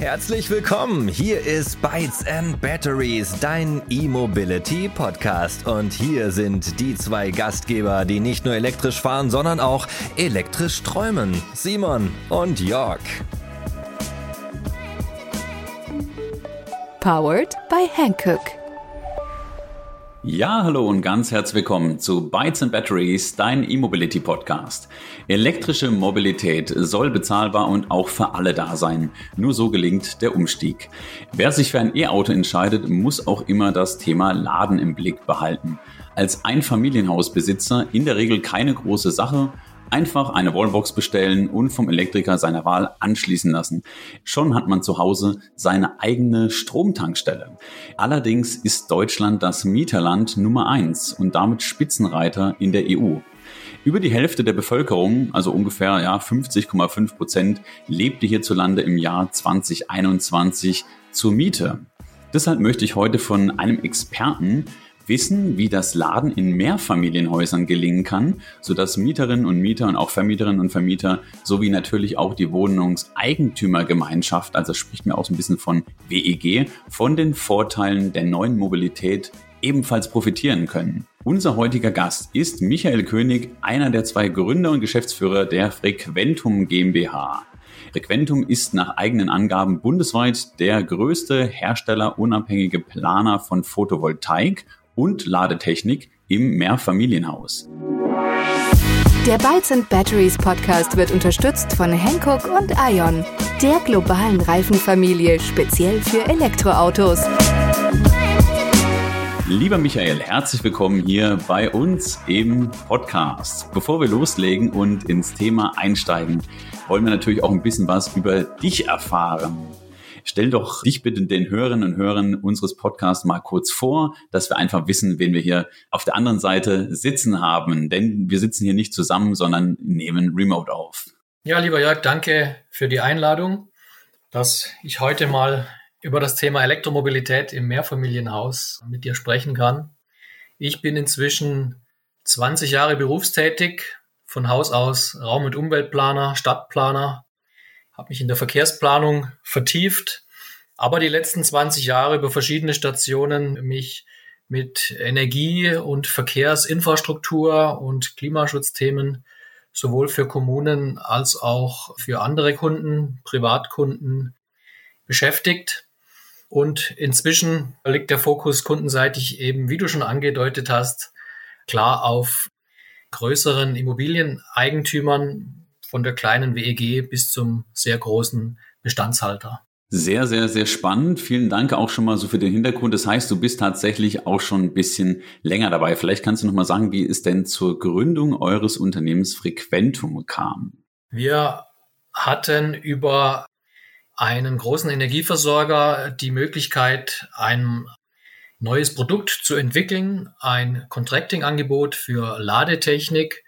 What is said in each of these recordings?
Herzlich willkommen. Hier ist Bytes and Batteries, dein E-Mobility Podcast. Und hier sind die zwei Gastgeber, die nicht nur elektrisch fahren, sondern auch elektrisch träumen. Simon und Jörg. Powered by Hankook. Ja, hallo und ganz herzlich willkommen zu Bytes and Batteries, dein E-Mobility Podcast. Elektrische Mobilität soll bezahlbar und auch für alle da sein. Nur so gelingt der Umstieg. Wer sich für ein E-Auto entscheidet, muss auch immer das Thema Laden im Blick behalten. Als Einfamilienhausbesitzer in der Regel keine große Sache, Einfach eine Wallbox bestellen und vom Elektriker seiner Wahl anschließen lassen. Schon hat man zu Hause seine eigene Stromtankstelle. Allerdings ist Deutschland das Mieterland Nummer eins und damit Spitzenreiter in der EU. Über die Hälfte der Bevölkerung, also ungefähr ja, 50,5 Prozent, lebte hierzulande im Jahr 2021 zur Miete. Deshalb möchte ich heute von einem Experten wissen, wie das Laden in Mehrfamilienhäusern gelingen kann, sodass Mieterinnen und Mieter und auch Vermieterinnen und Vermieter sowie natürlich auch die Wohnungseigentümergemeinschaft, also spricht mir auch so ein bisschen von WEG, von den Vorteilen der neuen Mobilität ebenfalls profitieren können. Unser heutiger Gast ist Michael König, einer der zwei Gründer und Geschäftsführer der Frequentum GmbH. Frequentum ist nach eigenen Angaben bundesweit der größte herstellerunabhängige Planer von Photovoltaik und Ladetechnik im Mehrfamilienhaus. Der Bytes and Batteries Podcast wird unterstützt von Hankook und Ion, der globalen Reifenfamilie speziell für Elektroautos. Lieber Michael, herzlich willkommen hier bei uns im Podcast. Bevor wir loslegen und ins Thema einsteigen, wollen wir natürlich auch ein bisschen was über dich erfahren. Stell doch dich bitte den Hörerinnen und Hörern unseres Podcasts mal kurz vor, dass wir einfach wissen, wen wir hier auf der anderen Seite sitzen haben. Denn wir sitzen hier nicht zusammen, sondern nehmen remote auf. Ja, lieber Jörg, danke für die Einladung, dass ich heute mal über das Thema Elektromobilität im Mehrfamilienhaus mit dir sprechen kann. Ich bin inzwischen 20 Jahre berufstätig, von Haus aus Raum- und Umweltplaner, Stadtplaner, habe mich in der Verkehrsplanung vertieft, aber die letzten 20 Jahre über verschiedene Stationen mich mit Energie- und Verkehrsinfrastruktur und Klimaschutzthemen sowohl für Kommunen als auch für andere Kunden, Privatkunden beschäftigt. Und inzwischen liegt der Fokus kundenseitig eben, wie du schon angedeutet hast, klar auf größeren Immobilieneigentümern, von der kleinen WEG bis zum sehr großen Bestandshalter. Sehr, sehr, sehr spannend. Vielen Dank auch schon mal so für den Hintergrund. Das heißt, du bist tatsächlich auch schon ein bisschen länger dabei. Vielleicht kannst du noch mal sagen, wie es denn zur Gründung eures Unternehmens Frequentum kam. Wir hatten über einen großen Energieversorger die Möglichkeit, ein neues Produkt zu entwickeln, ein Contracting-Angebot für Ladetechnik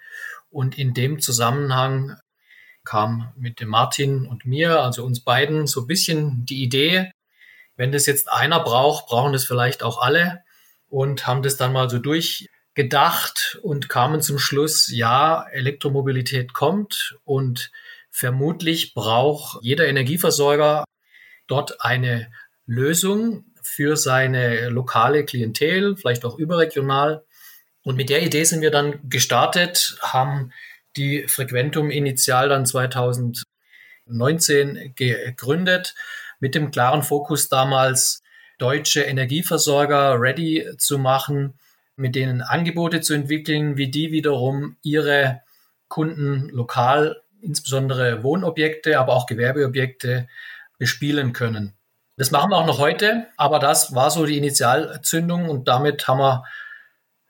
und in dem Zusammenhang kam mit dem Martin und mir, also uns beiden, so ein bisschen die Idee, wenn das jetzt einer braucht, brauchen das vielleicht auch alle und haben das dann mal so durchgedacht und kamen zum Schluss, ja, Elektromobilität kommt und vermutlich braucht jeder Energieversorger dort eine Lösung für seine lokale Klientel, vielleicht auch überregional. Und mit der Idee sind wir dann gestartet, haben die Frequentum initial dann 2019 gegründet mit dem klaren Fokus damals deutsche Energieversorger ready zu machen, mit denen Angebote zu entwickeln, wie die wiederum ihre Kunden lokal, insbesondere Wohnobjekte, aber auch Gewerbeobjekte bespielen können. Das machen wir auch noch heute, aber das war so die Initialzündung und damit haben wir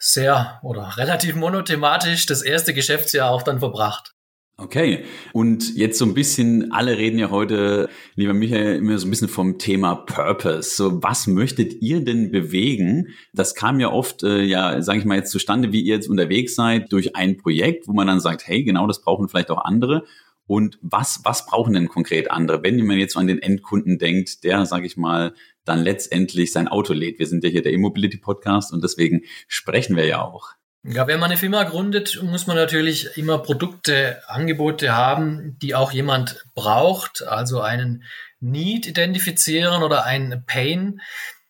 sehr oder relativ monothematisch das erste Geschäftsjahr auch dann verbracht. Okay, und jetzt so ein bisschen, alle reden ja heute, lieber Michael, immer so ein bisschen vom Thema Purpose. So, was möchtet ihr denn bewegen? Das kam ja oft, äh, ja, sage ich mal jetzt zustande, wie ihr jetzt unterwegs seid, durch ein Projekt, wo man dann sagt, hey, genau das brauchen vielleicht auch andere. Und was, was brauchen denn konkret andere? Wenn man jetzt an den Endkunden denkt, der, sage ich mal, dann letztendlich sein Auto lädt. Wir sind ja hier der E-Mobility Podcast und deswegen sprechen wir ja auch. Ja, wenn man eine Firma gründet, muss man natürlich immer Produkte, Angebote haben, die auch jemand braucht. Also einen Need identifizieren oder ein Pain.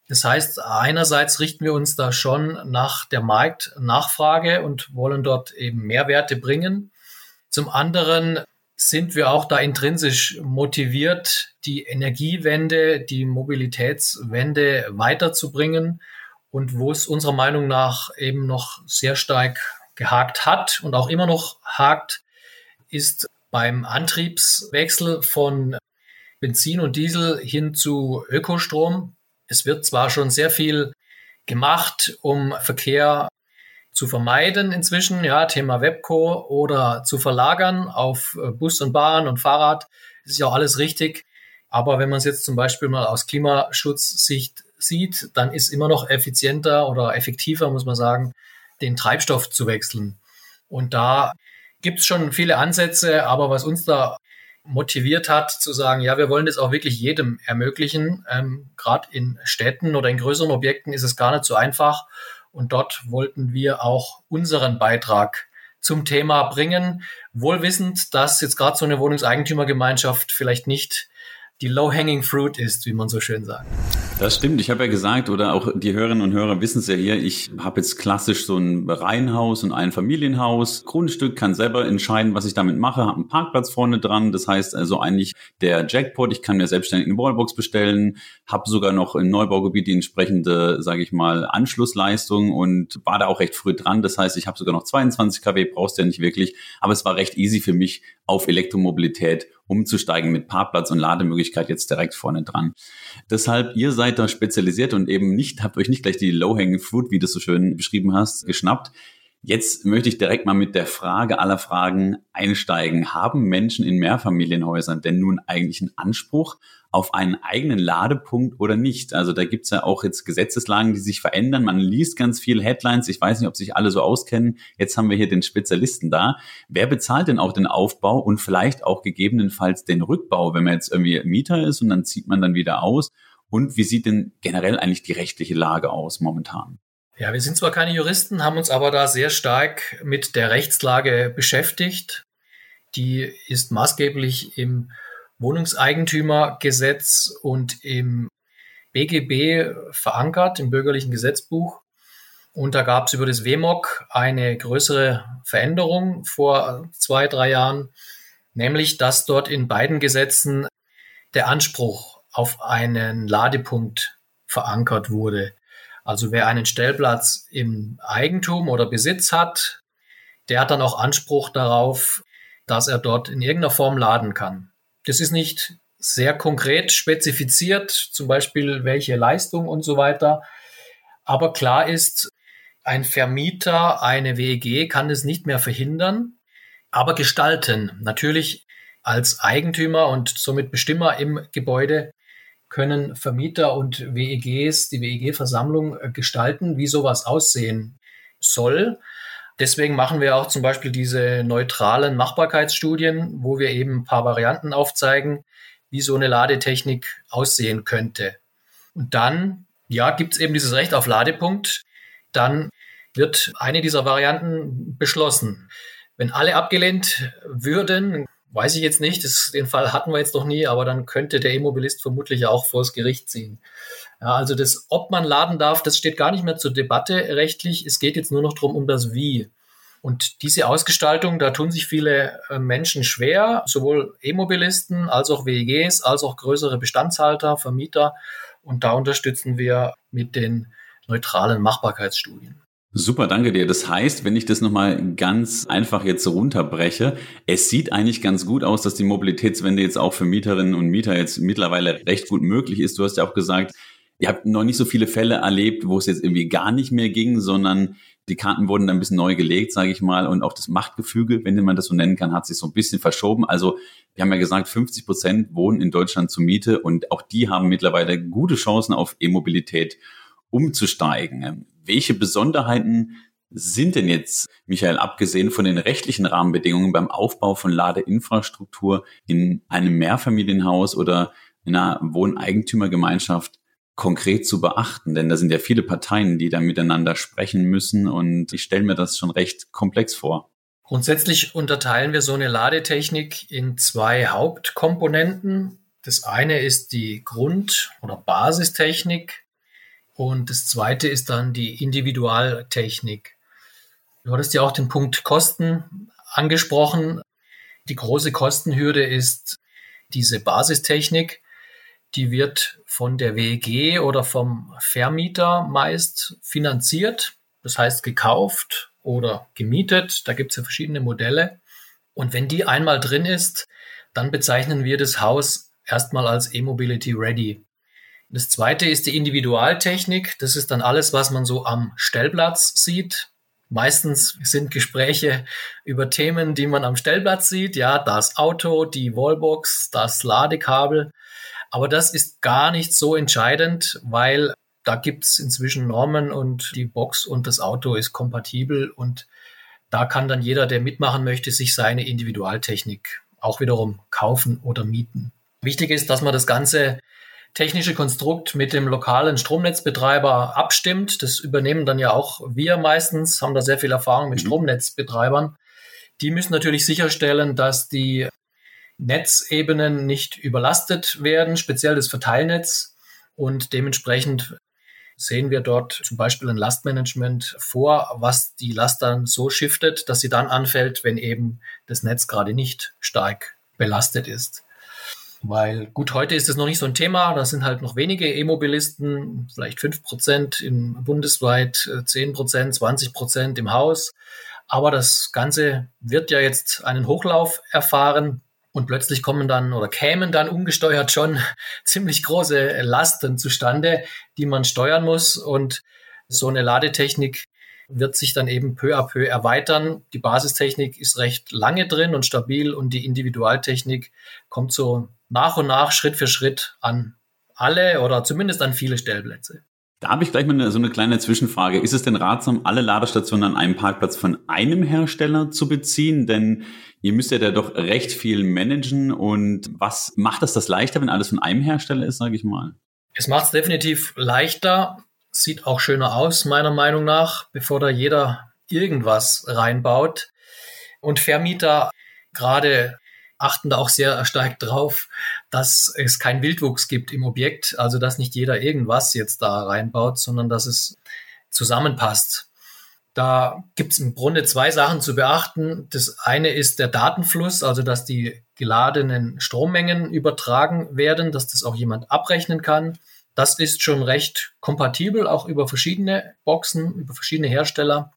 Das heißt, einerseits richten wir uns da schon nach der Marktnachfrage und wollen dort eben Mehrwerte bringen. Zum anderen sind wir auch da intrinsisch motiviert, die Energiewende, die Mobilitätswende weiterzubringen. Und wo es unserer Meinung nach eben noch sehr stark gehakt hat und auch immer noch hakt, ist beim Antriebswechsel von Benzin und Diesel hin zu Ökostrom. Es wird zwar schon sehr viel gemacht, um Verkehr zu vermeiden inzwischen, ja, Thema Webco oder zu verlagern auf äh, Bus und Bahn und Fahrrad. Ist ja alles richtig. Aber wenn man es jetzt zum Beispiel mal aus Klimaschutzsicht sieht, dann ist immer noch effizienter oder effektiver, muss man sagen, den Treibstoff zu wechseln. Und da gibt es schon viele Ansätze, aber was uns da motiviert hat, zu sagen, ja, wir wollen das auch wirklich jedem ermöglichen. Ähm, Gerade in Städten oder in größeren Objekten ist es gar nicht so einfach. Und dort wollten wir auch unseren Beitrag zum Thema bringen, wohl wissend, dass jetzt gerade so eine Wohnungseigentümergemeinschaft vielleicht nicht die low-hanging fruit ist, wie man so schön sagt. Das stimmt. Ich habe ja gesagt, oder auch die Hörerinnen und Hörer wissen es ja hier, ich habe jetzt klassisch so ein Reihenhaus und ein Familienhaus. Grundstück kann selber entscheiden, was ich damit mache, habe einen Parkplatz vorne dran. Das heißt also eigentlich der Jackpot, ich kann mir selbstständig eine Wallbox bestellen, habe sogar noch im Neubaugebiet die entsprechende, sage ich mal, Anschlussleistung und war da auch recht früh dran. Das heißt, ich habe sogar noch 22 kW, brauchst ja nicht wirklich. Aber es war recht easy für mich, auf Elektromobilität umzusteigen mit Parkplatz und Lademöglichkeit jetzt direkt vorne dran. Deshalb, ihr seid da spezialisiert und eben nicht, habt euch nicht gleich die Low-Hanging Fruit, wie du es so schön beschrieben hast, geschnappt. Jetzt möchte ich direkt mal mit der Frage aller Fragen einsteigen. Haben Menschen in Mehrfamilienhäusern denn nun eigentlich einen Anspruch auf einen eigenen Ladepunkt oder nicht? Also da gibt's ja auch jetzt Gesetzeslagen, die sich verändern. Man liest ganz viele Headlines. Ich weiß nicht, ob sich alle so auskennen. Jetzt haben wir hier den Spezialisten da. Wer bezahlt denn auch den Aufbau und vielleicht auch gegebenenfalls den Rückbau, wenn man jetzt irgendwie Mieter ist und dann zieht man dann wieder aus? Und wie sieht denn generell eigentlich die rechtliche Lage aus momentan? Ja, wir sind zwar keine Juristen, haben uns aber da sehr stark mit der Rechtslage beschäftigt. Die ist maßgeblich im Wohnungseigentümergesetz und im BGB verankert, im bürgerlichen Gesetzbuch. Und da gab es über das WMOG eine größere Veränderung vor zwei, drei Jahren, nämlich dass dort in beiden Gesetzen der Anspruch auf einen Ladepunkt verankert wurde. Also wer einen Stellplatz im Eigentum oder Besitz hat, der hat dann auch Anspruch darauf, dass er dort in irgendeiner Form laden kann. Das ist nicht sehr konkret spezifiziert, zum Beispiel welche Leistung und so weiter. Aber klar ist, ein Vermieter, eine WEG kann es nicht mehr verhindern, aber gestalten. Natürlich als Eigentümer und somit Bestimmer im Gebäude können Vermieter und WEGs, die WEG-Versammlung äh, gestalten, wie sowas aussehen soll. Deswegen machen wir auch zum Beispiel diese neutralen Machbarkeitsstudien, wo wir eben ein paar Varianten aufzeigen, wie so eine Ladetechnik aussehen könnte. Und dann, ja, gibt es eben dieses Recht auf Ladepunkt. Dann wird eine dieser Varianten beschlossen. Wenn alle abgelehnt würden, weiß ich jetzt nicht, das, den Fall hatten wir jetzt noch nie, aber dann könnte der Immobilist vermutlich auch vors Gericht ziehen. Ja, also das, ob man laden darf, das steht gar nicht mehr zur Debatte rechtlich. Es geht jetzt nur noch darum, um das Wie. Und diese Ausgestaltung, da tun sich viele äh, Menschen schwer, sowohl E-Mobilisten als auch WEGs, als auch größere Bestandshalter, Vermieter. Und da unterstützen wir mit den neutralen Machbarkeitsstudien. Super, danke dir. Das heißt, wenn ich das nochmal ganz einfach jetzt runterbreche, es sieht eigentlich ganz gut aus, dass die Mobilitätswende jetzt auch für Mieterinnen und Mieter jetzt mittlerweile recht gut möglich ist. Du hast ja auch gesagt, ihr habt noch nicht so viele Fälle erlebt, wo es jetzt irgendwie gar nicht mehr ging, sondern die Karten wurden dann ein bisschen neu gelegt, sage ich mal, und auch das Machtgefüge, wenn man das so nennen kann, hat sich so ein bisschen verschoben. Also wir haben ja gesagt, 50 Prozent wohnen in Deutschland zur Miete und auch die haben mittlerweile gute Chancen auf E-Mobilität umzusteigen. Welche Besonderheiten sind denn jetzt, Michael, abgesehen von den rechtlichen Rahmenbedingungen beim Aufbau von Ladeinfrastruktur in einem Mehrfamilienhaus oder in einer Wohneigentümergemeinschaft konkret zu beachten? Denn da sind ja viele Parteien, die da miteinander sprechen müssen und ich stelle mir das schon recht komplex vor. Grundsätzlich unterteilen wir so eine Ladetechnik in zwei Hauptkomponenten. Das eine ist die Grund- oder Basistechnik und das zweite ist dann die Individualtechnik. Du hattest ja auch den Punkt Kosten angesprochen. Die große Kostenhürde ist diese Basistechnik. Die wird von der WEG oder vom Vermieter meist finanziert, das heißt gekauft oder gemietet. Da gibt es ja verschiedene Modelle. Und wenn die einmal drin ist, dann bezeichnen wir das Haus erstmal als E-Mobility Ready. Das zweite ist die Individualtechnik. Das ist dann alles, was man so am Stellplatz sieht. Meistens sind Gespräche über Themen, die man am Stellplatz sieht. Ja, das Auto, die Wallbox, das Ladekabel. Aber das ist gar nicht so entscheidend, weil da gibt's inzwischen Normen und die Box und das Auto ist kompatibel und da kann dann jeder, der mitmachen möchte, sich seine Individualtechnik auch wiederum kaufen oder mieten. Wichtig ist, dass man das ganze technische Konstrukt mit dem lokalen Stromnetzbetreiber abstimmt. Das übernehmen dann ja auch wir meistens, haben da sehr viel Erfahrung mit mhm. Stromnetzbetreibern. Die müssen natürlich sicherstellen, dass die Netzebenen nicht überlastet werden, speziell das Verteilnetz. Und dementsprechend sehen wir dort zum Beispiel ein Lastmanagement vor, was die Last dann so shiftet, dass sie dann anfällt, wenn eben das Netz gerade nicht stark belastet ist. Weil gut, heute ist es noch nicht so ein Thema. Da sind halt noch wenige E-Mobilisten, vielleicht fünf Prozent im bundesweit, äh, zehn Prozent, 20 Prozent im Haus. Aber das Ganze wird ja jetzt einen Hochlauf erfahren. Und plötzlich kommen dann oder kämen dann ungesteuert schon ziemlich große Lasten zustande, die man steuern muss. Und so eine Ladetechnik wird sich dann eben peu à peu erweitern. Die Basistechnik ist recht lange drin und stabil und die Individualtechnik kommt so nach und nach, Schritt für Schritt an alle oder zumindest an viele Stellplätze. Da habe ich gleich mal so eine kleine Zwischenfrage. Ist es denn ratsam, alle Ladestationen an einem Parkplatz von einem Hersteller zu beziehen? Denn ihr müsst ja da doch recht viel managen. Und was macht das das leichter, wenn alles von einem Hersteller ist, sage ich mal? Es macht es definitiv leichter. Sieht auch schöner aus, meiner Meinung nach, bevor da jeder irgendwas reinbaut. Und Vermieter, gerade achten da auch sehr stark drauf, dass es keinen Wildwuchs gibt im Objekt, also dass nicht jeder irgendwas jetzt da reinbaut, sondern dass es zusammenpasst. Da gibt es im Grunde zwei Sachen zu beachten. Das eine ist der Datenfluss, also dass die geladenen Strommengen übertragen werden, dass das auch jemand abrechnen kann. Das ist schon recht kompatibel, auch über verschiedene Boxen, über verschiedene Hersteller.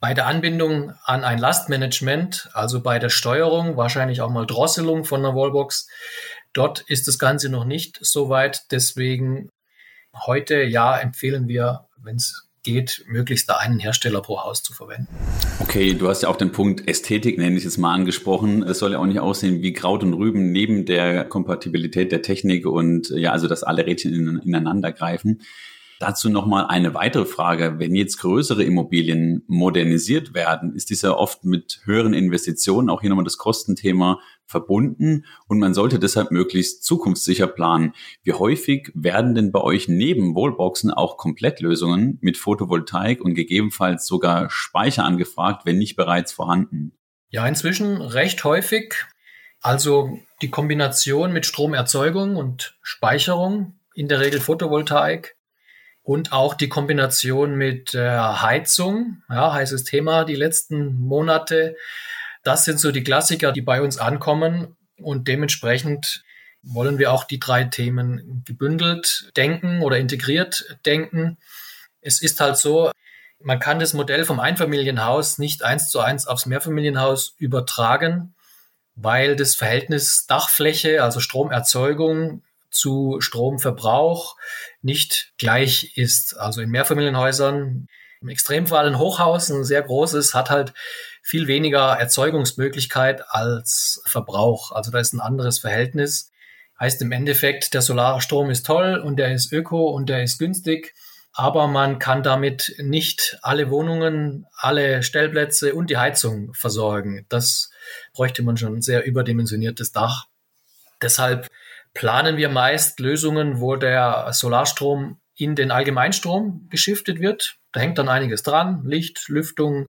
Bei der Anbindung an ein Lastmanagement, also bei der Steuerung, wahrscheinlich auch mal Drosselung von einer Wallbox, dort ist das Ganze noch nicht so weit. Deswegen heute ja empfehlen wir, wenn es geht, möglichst da einen Hersteller pro Haus zu verwenden. Okay, du hast ja auch den Punkt Ästhetik, nenne ich es mal, angesprochen. Es soll ja auch nicht aussehen wie Kraut und Rüben neben der Kompatibilität der Technik und ja, also dass alle Rädchen ineinander greifen. Dazu nochmal eine weitere Frage. Wenn jetzt größere Immobilien modernisiert werden, ist dies ja oft mit höheren Investitionen, auch hier nochmal das Kostenthema, verbunden und man sollte deshalb möglichst zukunftssicher planen. Wie häufig werden denn bei euch neben Wallboxen auch Komplettlösungen mit Photovoltaik und gegebenenfalls sogar Speicher angefragt, wenn nicht bereits vorhanden? Ja, inzwischen recht häufig. Also die Kombination mit Stromerzeugung und Speicherung, in der Regel Photovoltaik, und auch die Kombination mit äh, Heizung, ja, heißes Thema die letzten Monate. Das sind so die Klassiker, die bei uns ankommen und dementsprechend wollen wir auch die drei Themen gebündelt denken oder integriert denken. Es ist halt so, man kann das Modell vom Einfamilienhaus nicht eins zu eins aufs Mehrfamilienhaus übertragen, weil das Verhältnis Dachfläche, also Stromerzeugung zu Stromverbrauch nicht gleich ist. Also in Mehrfamilienhäusern, im Extremfall ein Hochhaus, ein sehr großes, hat halt viel weniger Erzeugungsmöglichkeit als Verbrauch. Also da ist ein anderes Verhältnis. Heißt im Endeffekt, der Solarstrom ist toll und der ist öko und der ist günstig, aber man kann damit nicht alle Wohnungen, alle Stellplätze und die Heizung versorgen. Das bräuchte man schon ein sehr überdimensioniertes Dach. Deshalb planen wir meist Lösungen, wo der Solarstrom in den Allgemeinstrom geschiftet wird. Da hängt dann einiges dran. Licht, Lüftung,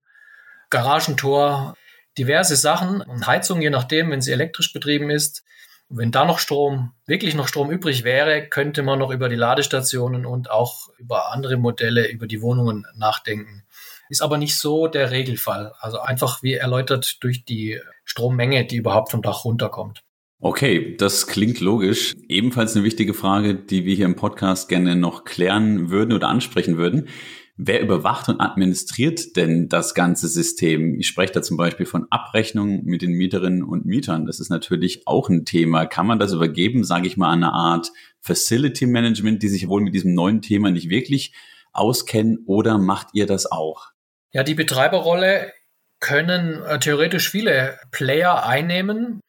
Garagentor, diverse Sachen und Heizung, je nachdem, wenn sie elektrisch betrieben ist. Wenn da noch Strom, wirklich noch Strom übrig wäre, könnte man noch über die Ladestationen und auch über andere Modelle, über die Wohnungen nachdenken. Ist aber nicht so der Regelfall. Also einfach wie erläutert durch die Strommenge, die überhaupt vom Dach runterkommt. Okay, das klingt logisch. Ebenfalls eine wichtige Frage, die wir hier im Podcast gerne noch klären würden oder ansprechen würden. Wer überwacht und administriert denn das ganze System? Ich spreche da zum Beispiel von Abrechnungen mit den Mieterinnen und Mietern. Das ist natürlich auch ein Thema. Kann man das übergeben, sage ich mal, eine Art Facility Management, die sich wohl mit diesem neuen Thema nicht wirklich auskennen oder macht ihr das auch? Ja, die Betreiberrolle können äh, theoretisch viele Player einnehmen.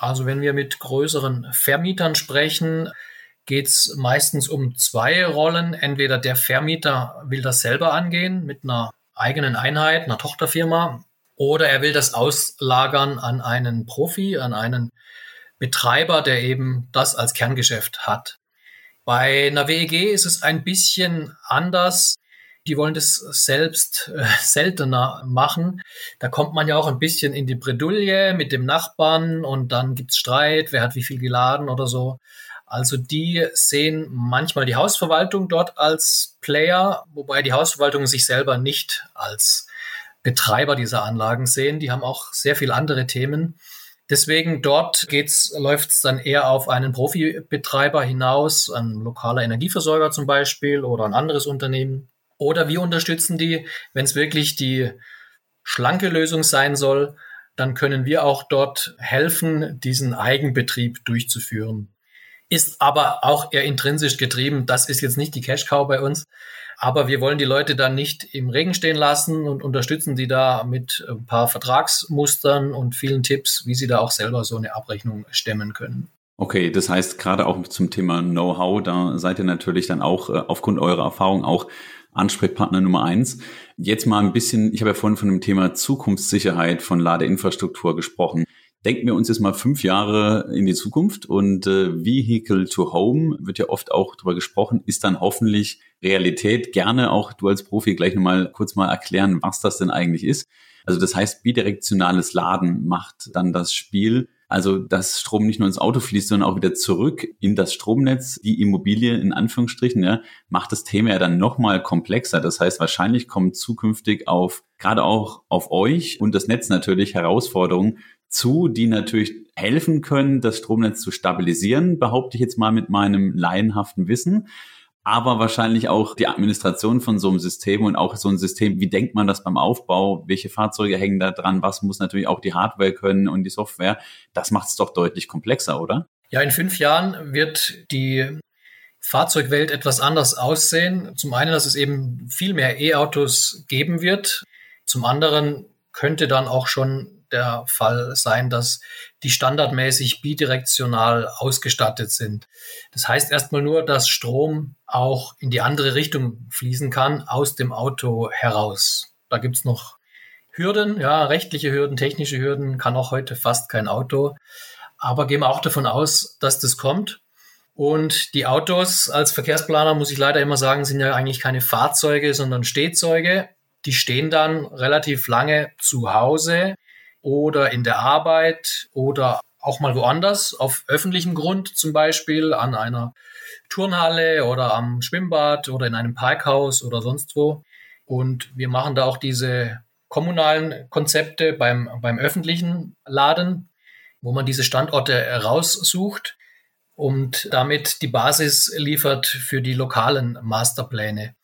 Also wenn wir mit größeren Vermietern sprechen, geht es meistens um zwei Rollen. Entweder der Vermieter will das selber angehen mit einer eigenen Einheit, einer Tochterfirma, oder er will das auslagern an einen Profi, an einen Betreiber, der eben das als Kerngeschäft hat. Bei einer WEG ist es ein bisschen anders. Die wollen das selbst äh, seltener machen. Da kommt man ja auch ein bisschen in die Bredouille mit dem Nachbarn und dann gibt's Streit, wer hat wie viel geladen oder so. Also die sehen manchmal die Hausverwaltung dort als Player, wobei die Hausverwaltung sich selber nicht als Betreiber dieser Anlagen sehen. Die haben auch sehr viele andere Themen. Deswegen dort geht's, läuft's dann eher auf einen Profibetreiber hinaus, ein lokaler Energieversorger zum Beispiel oder ein anderes Unternehmen. Oder wir unterstützen die, wenn es wirklich die schlanke Lösung sein soll, dann können wir auch dort helfen, diesen Eigenbetrieb durchzuführen ist aber auch eher intrinsisch getrieben. Das ist jetzt nicht die Cash Cow bei uns. Aber wir wollen die Leute dann nicht im Regen stehen lassen und unterstützen die da mit ein paar Vertragsmustern und vielen Tipps, wie sie da auch selber so eine Abrechnung stemmen können. Okay, das heißt gerade auch zum Thema Know-how, da seid ihr natürlich dann auch äh, aufgrund eurer Erfahrung auch Ansprechpartner Nummer eins. Jetzt mal ein bisschen, ich habe ja vorhin von dem Thema Zukunftssicherheit von Ladeinfrastruktur gesprochen. Denken wir uns jetzt mal fünf Jahre in die Zukunft und äh, Vehicle to Home wird ja oft auch drüber gesprochen, ist dann hoffentlich Realität. Gerne auch du als Profi gleich nochmal kurz mal erklären, was das denn eigentlich ist. Also das heißt, bidirektionales Laden macht dann das Spiel. Also, dass Strom nicht nur ins Auto fließt, sondern auch wieder zurück in das Stromnetz, die Immobilie in Anführungsstrichen, ja, macht das Thema ja dann nochmal komplexer. Das heißt, wahrscheinlich kommen zukünftig auf, gerade auch auf euch und das Netz natürlich Herausforderungen, zu, die natürlich helfen können, das Stromnetz zu stabilisieren, behaupte ich jetzt mal mit meinem laienhaften Wissen. Aber wahrscheinlich auch die Administration von so einem System und auch so ein System, wie denkt man das beim Aufbau, welche Fahrzeuge hängen da dran, was muss natürlich auch die Hardware können und die Software, das macht es doch deutlich komplexer, oder? Ja, in fünf Jahren wird die Fahrzeugwelt etwas anders aussehen. Zum einen, dass es eben viel mehr E-Autos geben wird. Zum anderen könnte dann auch schon der Fall sein, dass die standardmäßig bidirektional ausgestattet sind. Das heißt erstmal nur, dass Strom auch in die andere Richtung fließen kann, aus dem Auto heraus. Da gibt's noch Hürden, ja, rechtliche Hürden, technische Hürden, kann auch heute fast kein Auto. Aber gehen wir auch davon aus, dass das kommt. Und die Autos als Verkehrsplaner, muss ich leider immer sagen, sind ja eigentlich keine Fahrzeuge, sondern Stehzeuge. Die stehen dann relativ lange zu Hause oder in der Arbeit oder auch mal woanders, auf öffentlichem Grund zum Beispiel, an einer Turnhalle oder am Schwimmbad oder in einem Parkhaus oder sonst wo. Und wir machen da auch diese kommunalen Konzepte beim, beim öffentlichen Laden, wo man diese Standorte raussucht und damit die Basis liefert für die lokalen Masterpläne.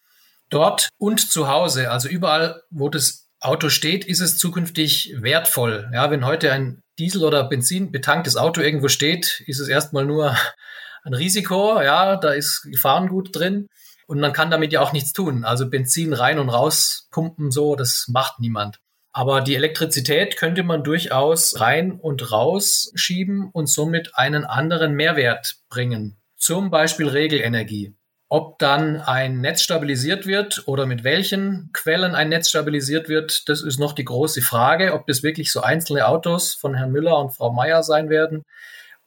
Dort und zu Hause, also überall, wo das Auto steht, ist es zukünftig wertvoll. Ja, wenn heute ein Diesel- oder Benzin betanktes Auto irgendwo steht, ist es erstmal nur ein Risiko. Ja, da ist Gefahrengut drin. Und man kann damit ja auch nichts tun. Also Benzin rein und raus pumpen so, das macht niemand. Aber die Elektrizität könnte man durchaus rein und raus schieben und somit einen anderen Mehrwert bringen. Zum Beispiel Regelenergie. Ob dann ein Netz stabilisiert wird oder mit welchen Quellen ein Netz stabilisiert wird, das ist noch die große Frage. Ob das wirklich so einzelne Autos von Herrn Müller und Frau Meier sein werden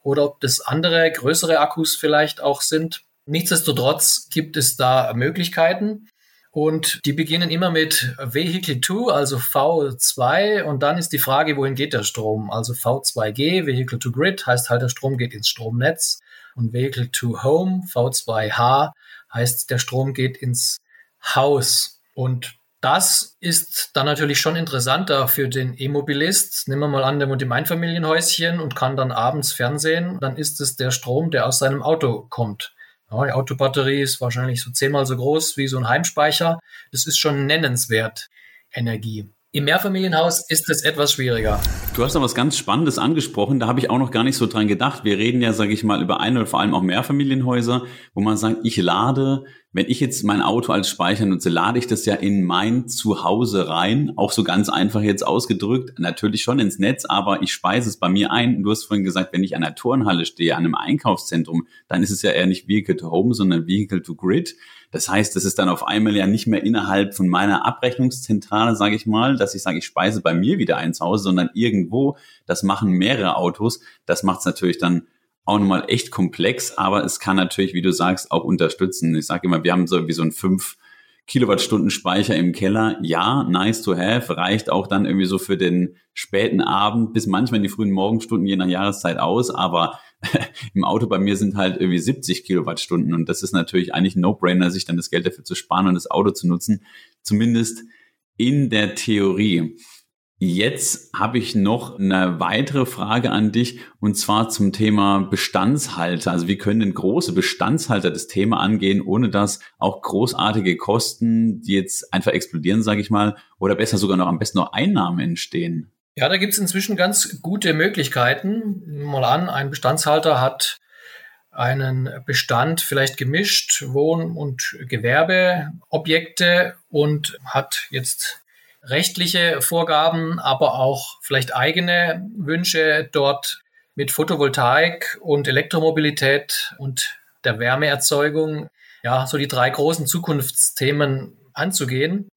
oder ob das andere, größere Akkus vielleicht auch sind. Nichtsdestotrotz gibt es da Möglichkeiten. Und die beginnen immer mit Vehicle 2, also V2. Und dann ist die Frage, wohin geht der Strom? Also V2G, Vehicle to Grid, heißt halt, der Strom geht ins Stromnetz. Und Vehicle to Home, V2H, heißt, der Strom geht ins Haus. Und das ist dann natürlich schon interessanter für den E-Mobilist. Nehmen wir mal an, der wohnt im Einfamilienhäuschen und kann dann abends Fernsehen. Dann ist es der Strom, der aus seinem Auto kommt. Ja, die Autobatterie ist wahrscheinlich so zehnmal so groß wie so ein Heimspeicher. Das ist schon nennenswert Energie. Im Mehrfamilienhaus ist es etwas schwieriger. Du hast da was ganz Spannendes angesprochen, da habe ich auch noch gar nicht so dran gedacht. Wir reden ja, sage ich mal, über ein oder vor allem auch Mehrfamilienhäuser, wo man sagt, ich lade, wenn ich jetzt mein Auto als Speicher nutze, lade ich das ja in mein Zuhause rein, auch so ganz einfach jetzt ausgedrückt, natürlich schon ins Netz, aber ich speise es bei mir ein. Du hast vorhin gesagt, wenn ich an der Turnhalle stehe, an einem Einkaufszentrum, dann ist es ja eher nicht Vehicle to Home, sondern Vehicle to Grid. Das heißt, das ist dann auf einmal ja nicht mehr innerhalb von meiner Abrechnungszentrale, sage ich mal, dass ich sage, ich speise bei mir wieder ein Zuhause, sondern irgendwo, das machen mehrere Autos. Das macht es natürlich dann auch nochmal echt komplex, aber es kann natürlich, wie du sagst, auch unterstützen. Ich sage immer, wir haben so wie so ein 5 Kilowattstunden Speicher im Keller. Ja, nice to have, reicht auch dann irgendwie so für den späten Abend bis manchmal in die frühen Morgenstunden, je nach Jahreszeit aus, aber im Auto bei mir sind halt irgendwie 70 Kilowattstunden und das ist natürlich eigentlich ein No-Brainer, sich dann das Geld dafür zu sparen und das Auto zu nutzen, zumindest in der Theorie. Jetzt habe ich noch eine weitere Frage an dich und zwar zum Thema Bestandshalter. Also wie können denn große Bestandshalter das Thema angehen, ohne dass auch großartige Kosten, die jetzt einfach explodieren, sage ich mal, oder besser sogar noch am besten noch Einnahmen entstehen? Ja, da gibt es inzwischen ganz gute Möglichkeiten. Mal an, ein Bestandshalter hat einen Bestand vielleicht gemischt, Wohn- und Gewerbeobjekte und hat jetzt rechtliche Vorgaben, aber auch vielleicht eigene Wünsche dort mit Photovoltaik und Elektromobilität und der Wärmeerzeugung, ja, so die drei großen Zukunftsthemen anzugehen,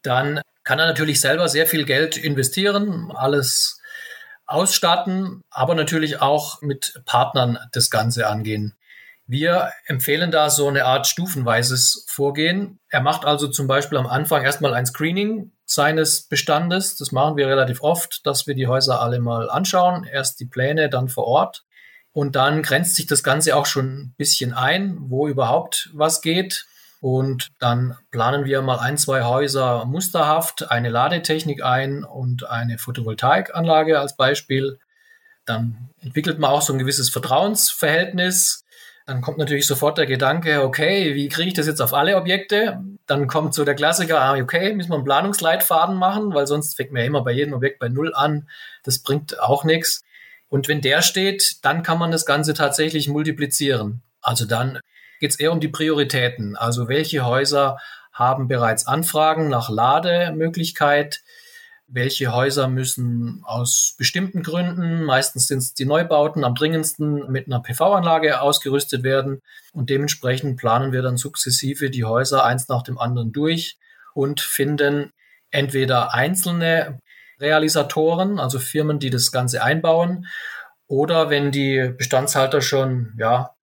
dann kann er natürlich selber sehr viel Geld investieren, alles ausstatten, aber natürlich auch mit Partnern das Ganze angehen. Wir empfehlen da so eine Art stufenweises Vorgehen. Er macht also zum Beispiel am Anfang erstmal ein Screening seines Bestandes. Das machen wir relativ oft, dass wir die Häuser alle mal anschauen. Erst die Pläne, dann vor Ort. Und dann grenzt sich das Ganze auch schon ein bisschen ein, wo überhaupt was geht. Und dann planen wir mal ein, zwei Häuser musterhaft, eine Ladetechnik ein und eine Photovoltaikanlage als Beispiel. Dann entwickelt man auch so ein gewisses Vertrauensverhältnis. Dann kommt natürlich sofort der Gedanke, okay, wie kriege ich das jetzt auf alle Objekte? Dann kommt so der Klassiker, ah, okay, müssen wir einen Planungsleitfaden machen, weil sonst fängt man ja immer bei jedem Objekt bei Null an. Das bringt auch nichts. Und wenn der steht, dann kann man das Ganze tatsächlich multiplizieren. Also dann geht es eher um die Prioritäten. Also welche Häuser haben bereits Anfragen nach Lademöglichkeit? Welche Häuser müssen aus bestimmten Gründen, meistens sind es die Neubauten, am dringendsten mit einer PV-Anlage ausgerüstet werden. Und dementsprechend planen wir dann sukzessive die Häuser eins nach dem anderen durch und finden entweder einzelne Realisatoren, also Firmen, die das Ganze einbauen, oder wenn die Bestandshalter schon ja,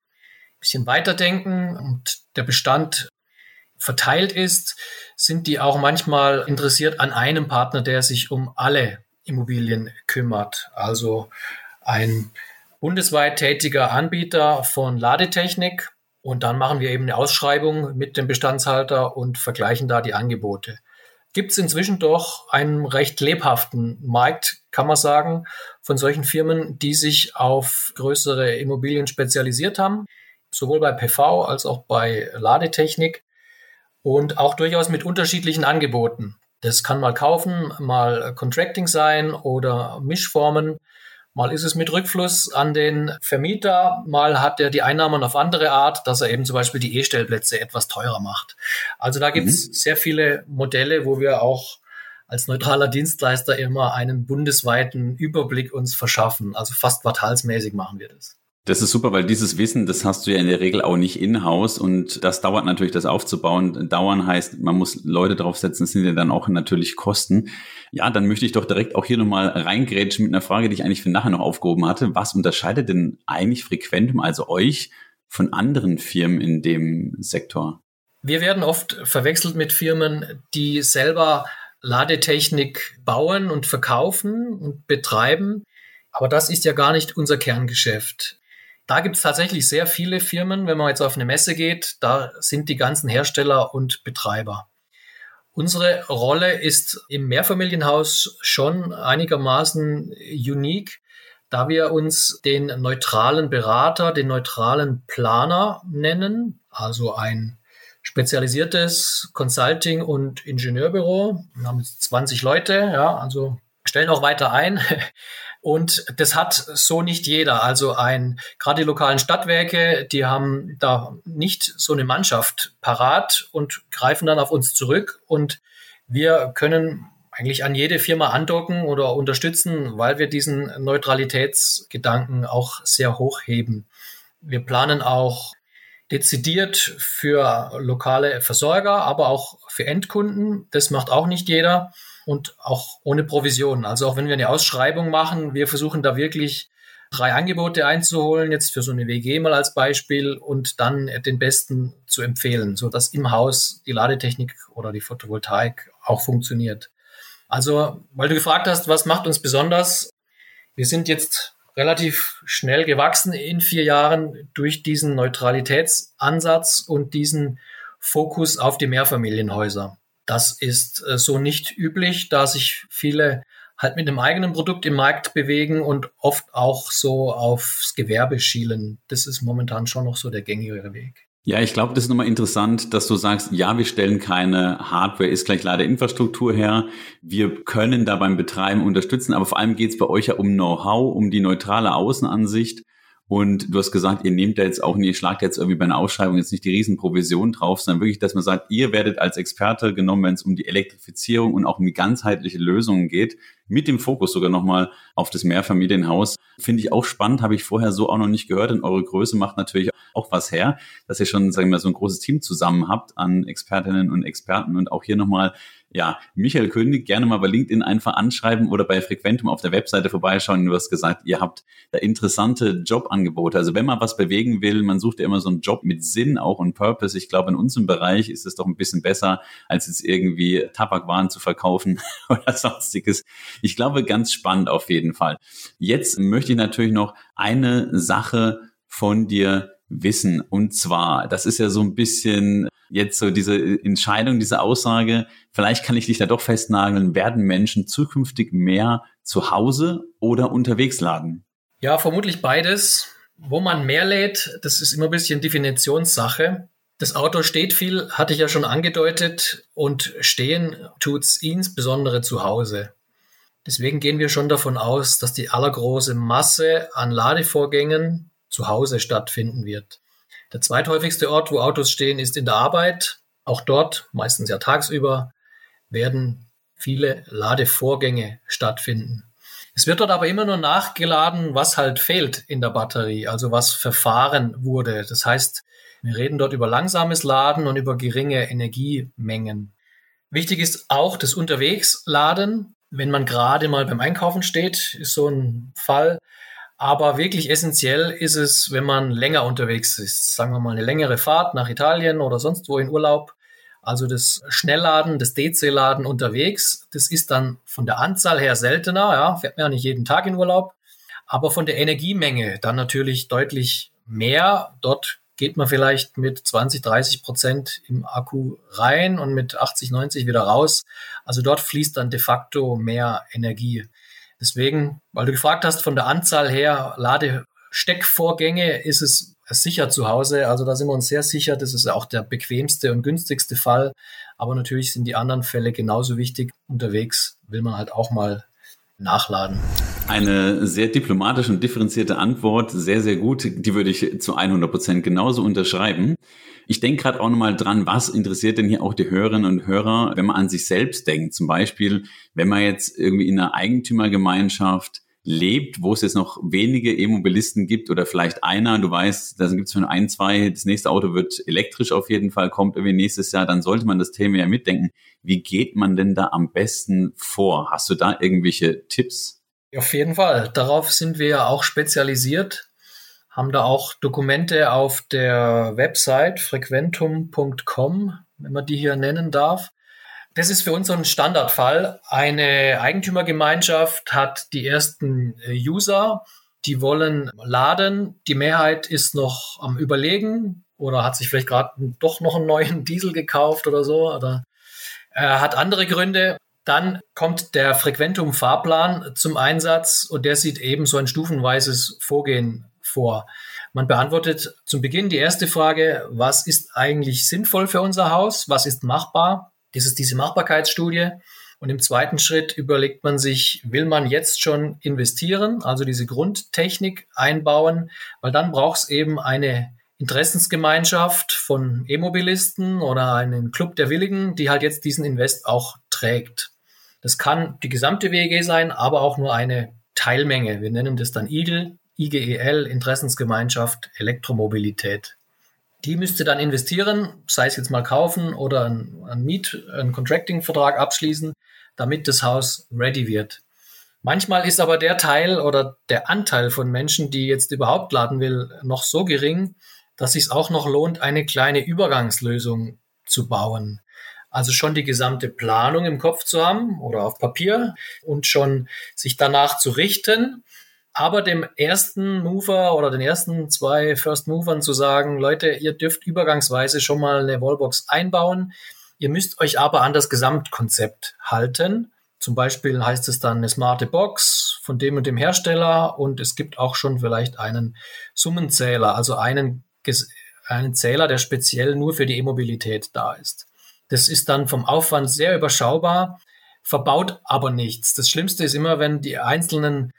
bisschen weiterdenken und der Bestand verteilt ist, sind die auch manchmal interessiert an einem Partner, der sich um alle Immobilien kümmert. Also ein bundesweit tätiger Anbieter von Ladetechnik. Und dann machen wir eben eine Ausschreibung mit dem Bestandshalter und vergleichen da die Angebote. Gibt es inzwischen doch einen recht lebhaften Markt, kann man sagen, von solchen Firmen, die sich auf größere Immobilien spezialisiert haben sowohl bei PV als auch bei Ladetechnik und auch durchaus mit unterschiedlichen Angeboten. Das kann mal kaufen, mal Contracting sein oder Mischformen. Mal ist es mit Rückfluss an den Vermieter, mal hat er die Einnahmen auf andere Art, dass er eben zum Beispiel die E-Stellplätze etwas teurer macht. Also da gibt es mhm. sehr viele Modelle, wo wir auch als neutraler Dienstleister immer einen bundesweiten Überblick uns verschaffen. Also fast quartalsmäßig machen wir das. Das ist super, weil dieses Wissen, das hast du ja in der Regel auch nicht in-house und das dauert natürlich, das aufzubauen. Dauern heißt, man muss Leute draufsetzen, das sind ja dann auch natürlich Kosten. Ja, dann möchte ich doch direkt auch hier nochmal reingrätschen mit einer Frage, die ich eigentlich für nachher noch aufgehoben hatte. Was unterscheidet denn eigentlich Frequentum, also euch, von anderen Firmen in dem Sektor? Wir werden oft verwechselt mit Firmen, die selber Ladetechnik bauen und verkaufen und betreiben. Aber das ist ja gar nicht unser Kerngeschäft. Da gibt es tatsächlich sehr viele Firmen. Wenn man jetzt auf eine Messe geht, da sind die ganzen Hersteller und Betreiber. Unsere Rolle ist im Mehrfamilienhaus schon einigermaßen unique, da wir uns den neutralen Berater, den neutralen Planer nennen, also ein spezialisiertes Consulting- und Ingenieurbüro. Wir haben jetzt 20 Leute, ja, also stellen auch weiter ein. Und das hat so nicht jeder. Also ein, gerade die lokalen Stadtwerke, die haben da nicht so eine Mannschaft parat und greifen dann auf uns zurück. Und wir können eigentlich an jede Firma andocken oder unterstützen, weil wir diesen Neutralitätsgedanken auch sehr hoch heben. Wir planen auch dezidiert für lokale Versorger, aber auch für Endkunden. Das macht auch nicht jeder und auch ohne Provision. Also auch wenn wir eine Ausschreibung machen, wir versuchen da wirklich drei Angebote einzuholen, jetzt für so eine WG mal als Beispiel und dann den besten zu empfehlen, so dass im Haus die Ladetechnik oder die Photovoltaik auch funktioniert. Also, weil du gefragt hast, was macht uns besonders? Wir sind jetzt relativ schnell gewachsen in vier Jahren durch diesen Neutralitätsansatz und diesen Fokus auf die Mehrfamilienhäuser. Das ist äh, so nicht üblich, da sich viele halt mit einem eigenen Produkt im Markt bewegen und oft auch so aufs Gewerbe schielen. Das ist momentan schon noch so der gängigere Weg. Ja, ich glaube, das ist nochmal interessant, dass du sagst, ja, wir stellen keine Hardware ist gleich Ladeinfrastruktur her. Wir können da beim Betreiben unterstützen, aber vor allem geht es bei euch ja um Know-how, um die neutrale Außenansicht. Und du hast gesagt, ihr nehmt da jetzt auch, ihr schlagt jetzt irgendwie bei einer Ausschreibung jetzt nicht die Riesenprovision drauf, sondern wirklich, dass man sagt, ihr werdet als Experte genommen, wenn es um die Elektrifizierung und auch um die ganzheitliche Lösungen geht, mit dem Fokus sogar nochmal auf das Mehrfamilienhaus. Finde ich auch spannend, habe ich vorher so auch noch nicht gehört. Und eure Größe macht natürlich auch was her, dass ihr schon, sagen wir mal, so ein großes Team zusammen habt an Expertinnen und Experten und auch hier nochmal ja, Michael König gerne mal bei LinkedIn einfach anschreiben oder bei Frequentum auf der Webseite vorbeischauen. Du hast gesagt, ihr habt da interessante Jobangebote. Also wenn man was bewegen will, man sucht ja immer so einen Job mit Sinn auch und Purpose. Ich glaube, in unserem Bereich ist es doch ein bisschen besser, als jetzt irgendwie Tabakwaren zu verkaufen oder sonstiges. Ich glaube, ganz spannend auf jeden Fall. Jetzt möchte ich natürlich noch eine Sache von dir wissen. Und zwar, das ist ja so ein bisschen jetzt so diese Entscheidung, diese Aussage, vielleicht kann ich dich da doch festnageln, werden Menschen zukünftig mehr zu Hause oder unterwegs laden? Ja, vermutlich beides. Wo man mehr lädt, das ist immer ein bisschen Definitionssache. Das Auto steht viel, hatte ich ja schon angedeutet, und stehen tut's insbesondere zu Hause. Deswegen gehen wir schon davon aus, dass die allergroße Masse an Ladevorgängen zu Hause stattfinden wird. Der zweithäufigste Ort, wo Autos stehen, ist in der Arbeit. Auch dort, meistens ja tagsüber, werden viele Ladevorgänge stattfinden. Es wird dort aber immer nur nachgeladen, was halt fehlt in der Batterie, also was verfahren wurde. Das heißt, wir reden dort über langsames Laden und über geringe Energiemengen. Wichtig ist auch das Unterwegsladen. Wenn man gerade mal beim Einkaufen steht, ist so ein Fall, aber wirklich essentiell ist es, wenn man länger unterwegs ist, sagen wir mal eine längere Fahrt nach Italien oder sonst wo in Urlaub. Also das Schnellladen, das DC-Laden unterwegs, das ist dann von der Anzahl her seltener, ja, fährt man ja nicht jeden Tag in Urlaub, aber von der Energiemenge dann natürlich deutlich mehr. Dort geht man vielleicht mit 20, 30 Prozent im Akku rein und mit 80, 90 wieder raus. Also dort fließt dann de facto mehr Energie. Deswegen, weil du gefragt hast, von der Anzahl her Ladesteckvorgänge ist es sicher zu Hause. Also da sind wir uns sehr sicher. Das ist auch der bequemste und günstigste Fall. Aber natürlich sind die anderen Fälle genauso wichtig. Unterwegs will man halt auch mal nachladen. Eine sehr diplomatische und differenzierte Antwort, sehr, sehr gut. Die würde ich zu 100 Prozent genauso unterschreiben. Ich denke gerade auch nochmal dran, was interessiert denn hier auch die Hörerinnen und Hörer, wenn man an sich selbst denkt. Zum Beispiel, wenn man jetzt irgendwie in einer Eigentümergemeinschaft lebt, wo es jetzt noch wenige E-Mobilisten gibt oder vielleicht einer, du weißt, da gibt es schon ein, zwei, das nächste Auto wird elektrisch auf jeden Fall, kommt irgendwie nächstes Jahr, dann sollte man das Thema ja mitdenken. Wie geht man denn da am besten vor? Hast du da irgendwelche Tipps? Auf jeden Fall. Darauf sind wir ja auch spezialisiert haben da auch Dokumente auf der Website frequentum.com, wenn man die hier nennen darf. Das ist für uns so ein Standardfall. Eine Eigentümergemeinschaft hat die ersten äh, User, die wollen laden. Die Mehrheit ist noch am Überlegen oder hat sich vielleicht gerade doch noch einen neuen Diesel gekauft oder so oder äh, hat andere Gründe. Dann kommt der Frequentum-Fahrplan zum Einsatz und der sieht eben so ein stufenweises Vorgehen vor. Man beantwortet zum Beginn die erste Frage, was ist eigentlich sinnvoll für unser Haus? Was ist machbar? Das ist diese Machbarkeitsstudie. Und im zweiten Schritt überlegt man sich, will man jetzt schon investieren, also diese Grundtechnik einbauen, weil dann braucht es eben eine Interessensgemeinschaft von E-Mobilisten oder einen Club der Willigen, die halt jetzt diesen Invest auch trägt. Das kann die gesamte WEG sein, aber auch nur eine Teilmenge. Wir nennen das dann IGEL, IGEL, Interessensgemeinschaft Elektromobilität. Die müsste dann investieren, sei es jetzt mal kaufen oder einen, Miet-, einen Contracting-Vertrag abschließen, damit das Haus ready wird. Manchmal ist aber der Teil oder der Anteil von Menschen, die jetzt überhaupt laden will, noch so gering, dass es auch noch lohnt, eine kleine Übergangslösung zu bauen. Also schon die gesamte Planung im Kopf zu haben oder auf Papier und schon sich danach zu richten. Aber dem ersten Mover oder den ersten zwei First Movern zu sagen, Leute, ihr dürft übergangsweise schon mal eine Wallbox einbauen. Ihr müsst euch aber an das Gesamtkonzept halten. Zum Beispiel heißt es dann eine smarte Box von dem und dem Hersteller und es gibt auch schon vielleicht einen Summenzähler, also einen, einen Zähler, der speziell nur für die E-Mobilität da ist. Das ist dann vom Aufwand sehr überschaubar, verbaut aber nichts. Das Schlimmste ist immer, wenn die einzelnen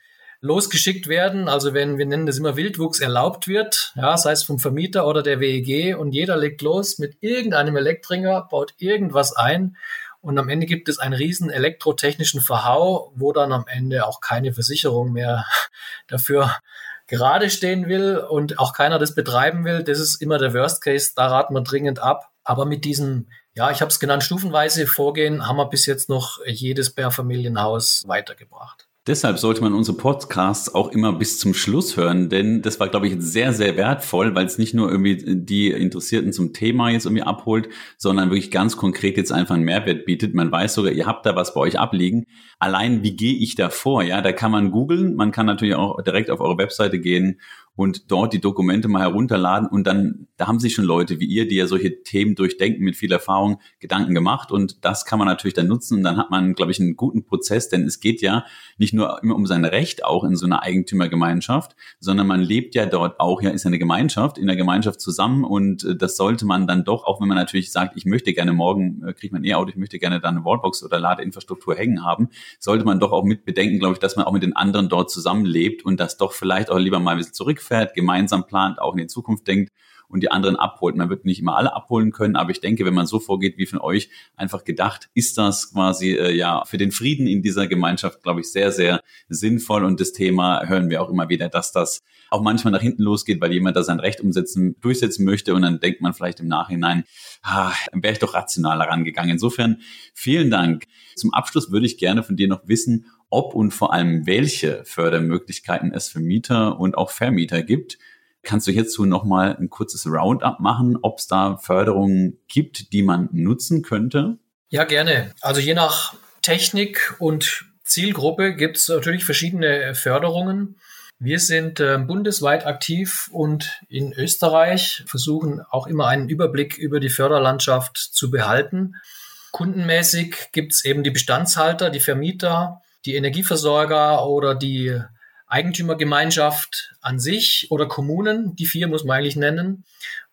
losgeschickt werden, also wenn wir nennen das immer Wildwuchs erlaubt wird, ja, sei es vom Vermieter oder der WEG und jeder legt los mit irgendeinem Elektriker, baut irgendwas ein und am Ende gibt es einen riesen elektrotechnischen Verhau, wo dann am Ende auch keine Versicherung mehr dafür gerade stehen will und auch keiner das betreiben will. Das ist immer der Worst Case, da raten wir dringend ab. Aber mit diesem ja, ich habe es genannt, stufenweise Vorgehen haben wir bis jetzt noch jedes Mehrfamilienhaus weitergebracht. Deshalb sollte man unsere Podcasts auch immer bis zum Schluss hören, denn das war, glaube ich, sehr, sehr wertvoll, weil es nicht nur irgendwie die Interessierten zum Thema jetzt irgendwie abholt, sondern wirklich ganz konkret jetzt einfach einen Mehrwert bietet. Man weiß sogar, ihr habt da was bei euch abliegen. Allein, wie gehe ich da vor? Ja, da kann man googeln. Man kann natürlich auch direkt auf eure Webseite gehen und dort die Dokumente mal herunterladen und dann, da haben sich schon Leute wie ihr, die ja solche Themen durchdenken mit viel Erfahrung, Gedanken gemacht und das kann man natürlich dann nutzen und dann hat man, glaube ich, einen guten Prozess, denn es geht ja nicht nur immer um sein Recht auch in so einer Eigentümergemeinschaft, sondern man lebt ja dort auch, ja, ist ja eine Gemeinschaft, in der Gemeinschaft zusammen und äh, das sollte man dann doch, auch wenn man natürlich sagt, ich möchte gerne morgen, äh, kriegt man eh Auto, ich möchte gerne da eine Wallbox oder Ladeinfrastruktur hängen haben, sollte man doch auch mit bedenken, glaube ich, dass man auch mit den anderen dort zusammenlebt und das doch vielleicht auch lieber mal ein bisschen zurück fährt, gemeinsam plant, auch in die Zukunft denkt und die anderen abholt. Man wird nicht immer alle abholen können, aber ich denke, wenn man so vorgeht wie von euch, einfach gedacht, ist das quasi äh, ja für den Frieden in dieser Gemeinschaft, glaube ich, sehr, sehr sinnvoll. Und das Thema hören wir auch immer wieder, dass das auch manchmal nach hinten losgeht, weil jemand da sein Recht umsetzen, durchsetzen möchte und dann denkt man vielleicht im Nachhinein, ah, dann wäre ich doch rationaler rangegangen. Insofern vielen Dank. Zum Abschluss würde ich gerne von dir noch wissen, ob und vor allem welche Fördermöglichkeiten es für Mieter und auch Vermieter gibt. Kannst du hierzu nochmal ein kurzes Roundup machen, ob es da Förderungen gibt, die man nutzen könnte? Ja, gerne. Also je nach Technik und Zielgruppe gibt es natürlich verschiedene Förderungen. Wir sind äh, bundesweit aktiv und in Österreich versuchen auch immer einen Überblick über die Förderlandschaft zu behalten. Kundenmäßig gibt es eben die Bestandshalter, die Vermieter, die Energieversorger oder die Eigentümergemeinschaft an sich oder Kommunen. Die vier muss man eigentlich nennen.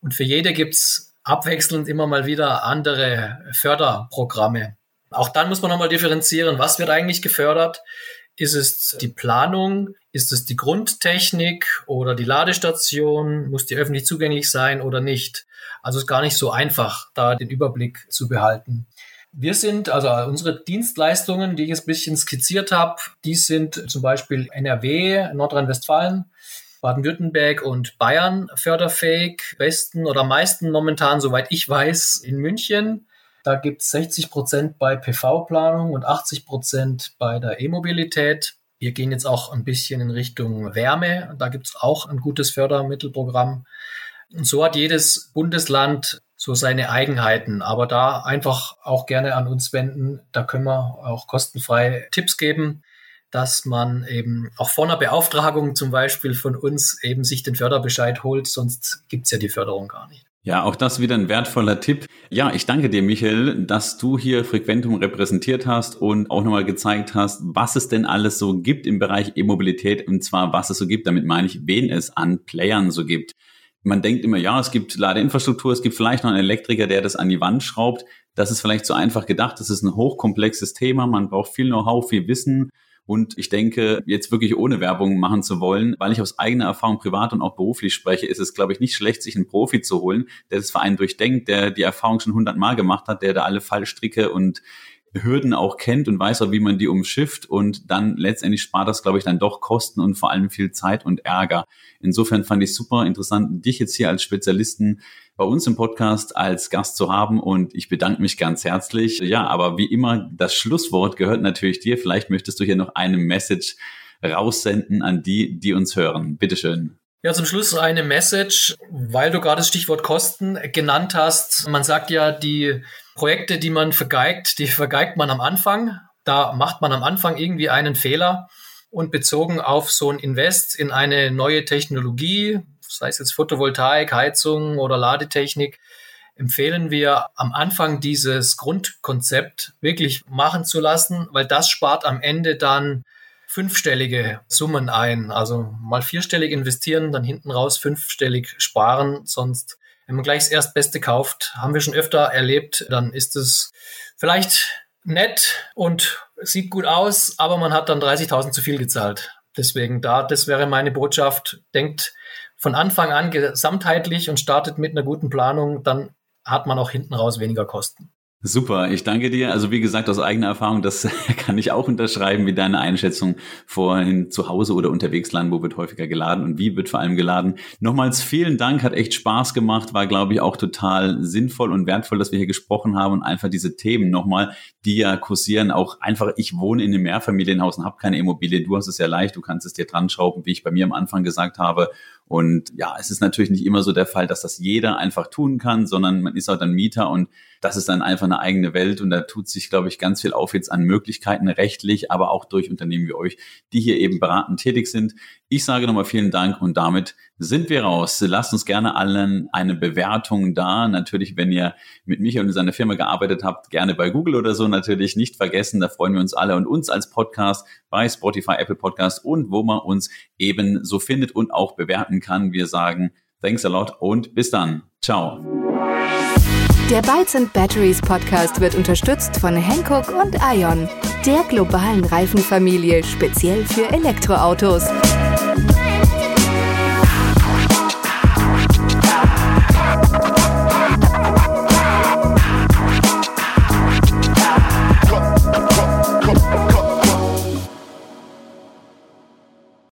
Und für jede gibt es abwechselnd immer mal wieder andere Förderprogramme. Auch dann muss man nochmal differenzieren, was wird eigentlich gefördert. Ist es die Planung? Ist es die Grundtechnik oder die Ladestation? Muss die öffentlich zugänglich sein oder nicht? Also ist gar nicht so einfach, da den Überblick zu behalten. Wir sind, also unsere Dienstleistungen, die ich jetzt ein bisschen skizziert habe, die sind zum Beispiel NRW, Nordrhein-Westfalen, Baden-Württemberg und Bayern förderfähig. Besten oder meisten momentan, soweit ich weiß, in München. Da gibt es 60 Prozent bei PV-Planung und 80 Prozent bei der E-Mobilität. Wir gehen jetzt auch ein bisschen in Richtung Wärme. Da gibt es auch ein gutes Fördermittelprogramm. Und so hat jedes Bundesland so seine Eigenheiten. Aber da einfach auch gerne an uns wenden. Da können wir auch kostenfrei Tipps geben, dass man eben auch vor einer Beauftragung zum Beispiel von uns eben sich den Förderbescheid holt. Sonst gibt's ja die Förderung gar nicht. Ja, auch das wieder ein wertvoller Tipp. Ja, ich danke dir, Michael, dass du hier Frequentum repräsentiert hast und auch nochmal gezeigt hast, was es denn alles so gibt im Bereich E-Mobilität und zwar, was es so gibt. Damit meine ich, wen es an Playern so gibt. Man denkt immer, ja, es gibt Ladeinfrastruktur, es gibt vielleicht noch einen Elektriker, der das an die Wand schraubt. Das ist vielleicht so einfach gedacht. Das ist ein hochkomplexes Thema. Man braucht viel Know-how, viel Wissen. Und ich denke, jetzt wirklich ohne Werbung machen zu wollen, weil ich aus eigener Erfahrung privat und auch beruflich spreche, ist es, glaube ich, nicht schlecht, sich einen Profi zu holen, der das Verein durchdenkt, der die Erfahrung schon hundertmal gemacht hat, der da alle Fallstricke und Hürden auch kennt und weiß auch, wie man die umschifft und dann letztendlich spart das, glaube ich, dann doch Kosten und vor allem viel Zeit und Ärger. Insofern fand ich super interessant, dich jetzt hier als Spezialisten bei uns im Podcast als Gast zu haben und ich bedanke mich ganz herzlich. Ja, aber wie immer, das Schlusswort gehört natürlich dir. Vielleicht möchtest du hier noch eine Message raussenden an die, die uns hören. Bitteschön. Ja, zum Schluss eine Message, weil du gerade das Stichwort Kosten genannt hast. Man sagt ja, die Projekte, die man vergeigt, die vergeigt man am Anfang. Da macht man am Anfang irgendwie einen Fehler und bezogen auf so ein Invest in eine neue Technologie, sei es jetzt Photovoltaik, Heizung oder Ladetechnik, empfehlen wir am Anfang dieses Grundkonzept wirklich machen zu lassen, weil das spart am Ende dann fünfstellige Summen ein. Also mal vierstellig investieren, dann hinten raus fünfstellig sparen. Sonst, wenn man gleich das Erstbeste kauft, haben wir schon öfter erlebt, dann ist es vielleicht nett und sieht gut aus, aber man hat dann 30.000 zu viel gezahlt. Deswegen da, das wäre meine Botschaft. Denkt von Anfang an gesamtheitlich und startet mit einer guten Planung, dann hat man auch hinten raus weniger Kosten. Super, ich danke dir. Also wie gesagt, aus eigener Erfahrung, das kann ich auch unterschreiben, wie deine Einschätzung vorhin zu Hause oder unterwegs landen, wo wird häufiger geladen und wie wird vor allem geladen. Nochmals vielen Dank, hat echt Spaß gemacht, war glaube ich auch total sinnvoll und wertvoll, dass wir hier gesprochen haben und einfach diese Themen nochmal, die ja kursieren, auch einfach, ich wohne in einem Mehrfamilienhaus und habe keine Immobilie, du hast es ja leicht, du kannst es dir dran schrauben, wie ich bei mir am Anfang gesagt habe und ja, es ist natürlich nicht immer so der Fall, dass das jeder einfach tun kann, sondern man ist auch dann Mieter und das ist dann einfach eine eigene Welt und da tut sich, glaube ich, ganz viel auf jetzt an Möglichkeiten rechtlich, aber auch durch Unternehmen wie euch, die hier eben beratend tätig sind. Ich sage nochmal vielen Dank und damit sind wir raus. Lasst uns gerne allen eine Bewertung da. Natürlich, wenn ihr mit Michael und seiner Firma gearbeitet habt, gerne bei Google oder so natürlich nicht vergessen. Da freuen wir uns alle und uns als Podcast bei Spotify, Apple Podcast und wo man uns eben so findet und auch bewerten kann. Wir sagen thanks a lot und bis dann. Ciao. Der Bytes and Batteries Podcast wird unterstützt von Hankook und Ion, der globalen Reifenfamilie speziell für Elektroautos.